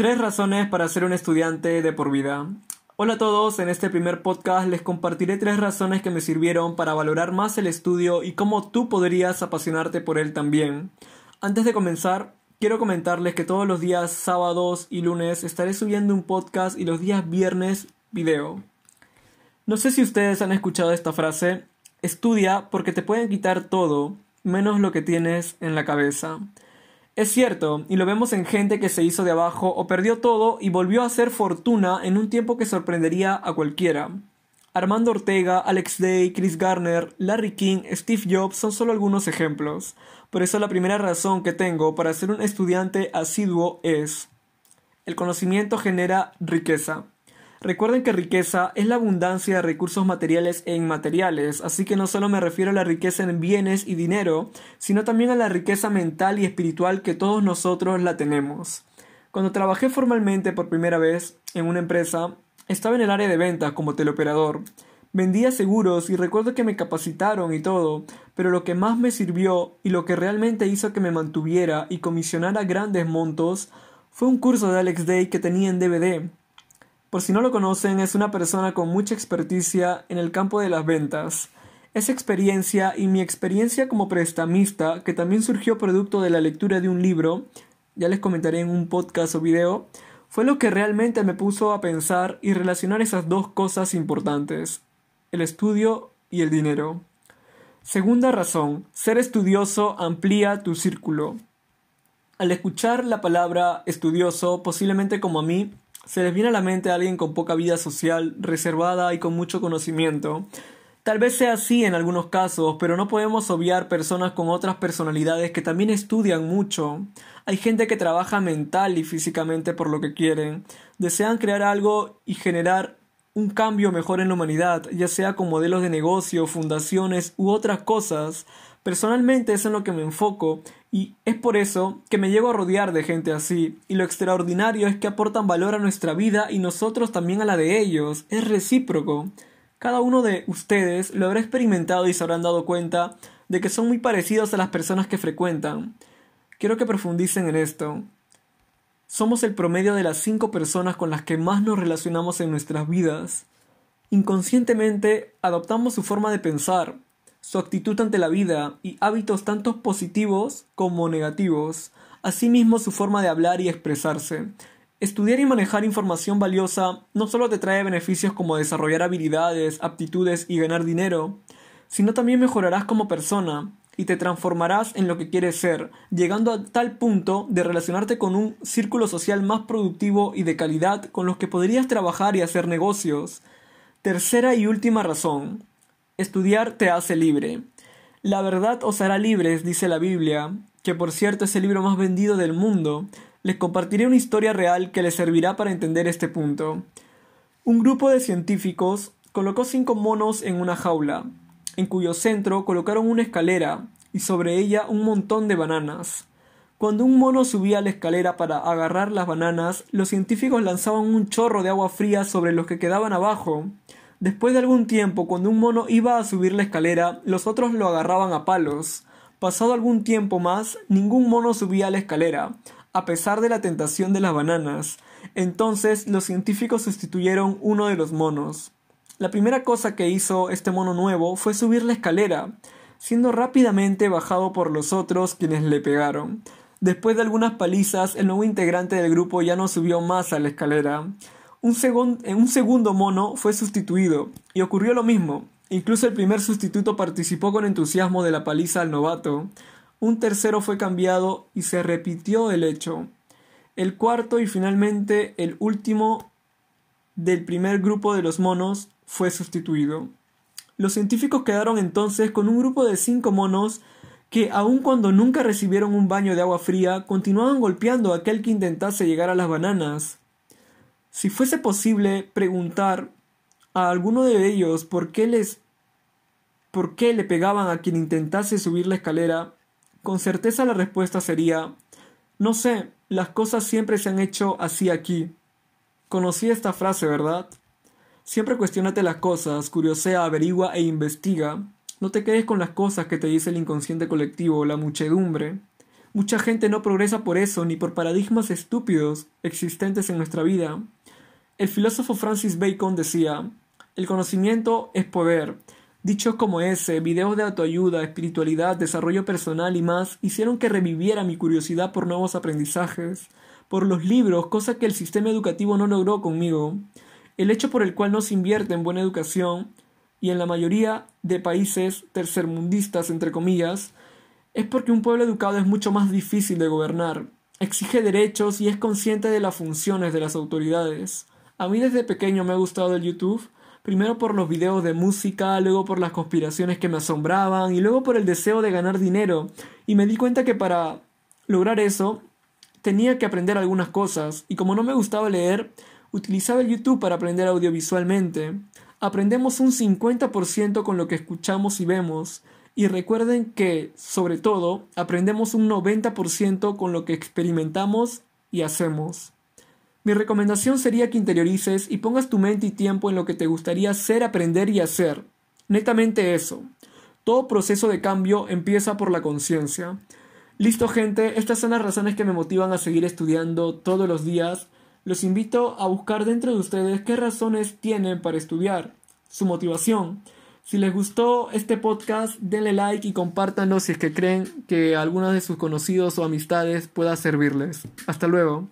Tres razones para ser un estudiante de por vida. Hola a todos, en este primer podcast les compartiré tres razones que me sirvieron para valorar más el estudio y cómo tú podrías apasionarte por él también. Antes de comenzar, quiero comentarles que todos los días sábados y lunes estaré subiendo un podcast y los días viernes video. No sé si ustedes han escuchado esta frase, estudia porque te pueden quitar todo, menos lo que tienes en la cabeza. Es cierto, y lo vemos en gente que se hizo de abajo o perdió todo y volvió a hacer fortuna en un tiempo que sorprendería a cualquiera. Armando Ortega, Alex Day, Chris Garner, Larry King, Steve Jobs son solo algunos ejemplos. Por eso la primera razón que tengo para ser un estudiante asiduo es el conocimiento genera riqueza. Recuerden que riqueza es la abundancia de recursos materiales e inmateriales, así que no solo me refiero a la riqueza en bienes y dinero, sino también a la riqueza mental y espiritual que todos nosotros la tenemos. Cuando trabajé formalmente por primera vez en una empresa, estaba en el área de ventas como teleoperador. Vendía seguros y recuerdo que me capacitaron y todo, pero lo que más me sirvió y lo que realmente hizo que me mantuviera y comisionara grandes montos fue un curso de Alex Day que tenía en DVD. Por si no lo conocen, es una persona con mucha experticia en el campo de las ventas. Esa experiencia y mi experiencia como prestamista, que también surgió producto de la lectura de un libro, ya les comentaré en un podcast o video, fue lo que realmente me puso a pensar y relacionar esas dos cosas importantes, el estudio y el dinero. Segunda razón, ser estudioso amplía tu círculo. Al escuchar la palabra estudioso, posiblemente como a mí, se les viene a la mente a alguien con poca vida social, reservada y con mucho conocimiento. Tal vez sea así en algunos casos, pero no podemos obviar personas con otras personalidades que también estudian mucho. Hay gente que trabaja mental y físicamente por lo que quieren. Desean crear algo y generar un cambio mejor en la humanidad, ya sea con modelos de negocio, fundaciones u otras cosas. Personalmente es en lo que me enfoco y es por eso que me llego a rodear de gente así, y lo extraordinario es que aportan valor a nuestra vida y nosotros también a la de ellos, es recíproco. Cada uno de ustedes lo habrá experimentado y se habrán dado cuenta de que son muy parecidos a las personas que frecuentan. Quiero que profundicen en esto. Somos el promedio de las cinco personas con las que más nos relacionamos en nuestras vidas. Inconscientemente adoptamos su forma de pensar, su actitud ante la vida y hábitos tanto positivos como negativos, asimismo su forma de hablar y expresarse. Estudiar y manejar información valiosa no solo te trae beneficios como desarrollar habilidades, aptitudes y ganar dinero, sino también mejorarás como persona y te transformarás en lo que quieres ser, llegando a tal punto de relacionarte con un círculo social más productivo y de calidad con los que podrías trabajar y hacer negocios. Tercera y última razón. Estudiar te hace libre. La verdad os hará libres, dice la Biblia, que por cierto es el libro más vendido del mundo. Les compartiré una historia real que les servirá para entender este punto. Un grupo de científicos colocó cinco monos en una jaula, en cuyo centro colocaron una escalera y sobre ella un montón de bananas. Cuando un mono subía a la escalera para agarrar las bananas, los científicos lanzaban un chorro de agua fría sobre los que quedaban abajo. Después de algún tiempo, cuando un mono iba a subir la escalera, los otros lo agarraban a palos. Pasado algún tiempo más, ningún mono subía a la escalera, a pesar de la tentación de las bananas. Entonces los científicos sustituyeron uno de los monos. La primera cosa que hizo este mono nuevo fue subir la escalera, siendo rápidamente bajado por los otros quienes le pegaron. Después de algunas palizas, el nuevo integrante del grupo ya no subió más a la escalera. Un, un segundo mono fue sustituido, y ocurrió lo mismo. Incluso el primer sustituto participó con entusiasmo de la paliza al novato. Un tercero fue cambiado y se repitió el hecho. El cuarto y finalmente el último del primer grupo de los monos fue sustituido. Los científicos quedaron entonces con un grupo de cinco monos que, aun cuando nunca recibieron un baño de agua fría, continuaban golpeando a aquel que intentase llegar a las bananas. Si fuese posible preguntar a alguno de ellos por qué les por qué le pegaban a quien intentase subir la escalera, con certeza la respuesta sería no sé, las cosas siempre se han hecho así aquí. Conocí esta frase, ¿verdad? Siempre cuestionate las cosas, curiosea, averigua e investiga. No te quedes con las cosas que te dice el inconsciente colectivo, la muchedumbre. Mucha gente no progresa por eso ni por paradigmas estúpidos existentes en nuestra vida. El filósofo Francis Bacon decía, el conocimiento es poder. Dichos como ese, videos de autoayuda, espiritualidad, desarrollo personal y más hicieron que reviviera mi curiosidad por nuevos aprendizajes, por los libros, cosa que el sistema educativo no logró conmigo. El hecho por el cual no se invierte en buena educación y en la mayoría de países tercermundistas, entre comillas, es porque un pueblo educado es mucho más difícil de gobernar, exige derechos y es consciente de las funciones de las autoridades. A mí desde pequeño me ha gustado el YouTube, primero por los videos de música, luego por las conspiraciones que me asombraban y luego por el deseo de ganar dinero. Y me di cuenta que para lograr eso tenía que aprender algunas cosas y como no me gustaba leer, utilizaba el YouTube para aprender audiovisualmente. Aprendemos un 50% con lo que escuchamos y vemos, y recuerden que, sobre todo, aprendemos un 90% con lo que experimentamos y hacemos. Mi recomendación sería que interiorices y pongas tu mente y tiempo en lo que te gustaría hacer, aprender y hacer. Netamente eso. Todo proceso de cambio empieza por la conciencia. Listo gente, estas son las razones que me motivan a seguir estudiando todos los días. Los invito a buscar dentro de ustedes qué razones tienen para estudiar, su motivación. Si les gustó este podcast, denle like y compártanlo si es que creen que algunos de sus conocidos o amistades pueda servirles. Hasta luego.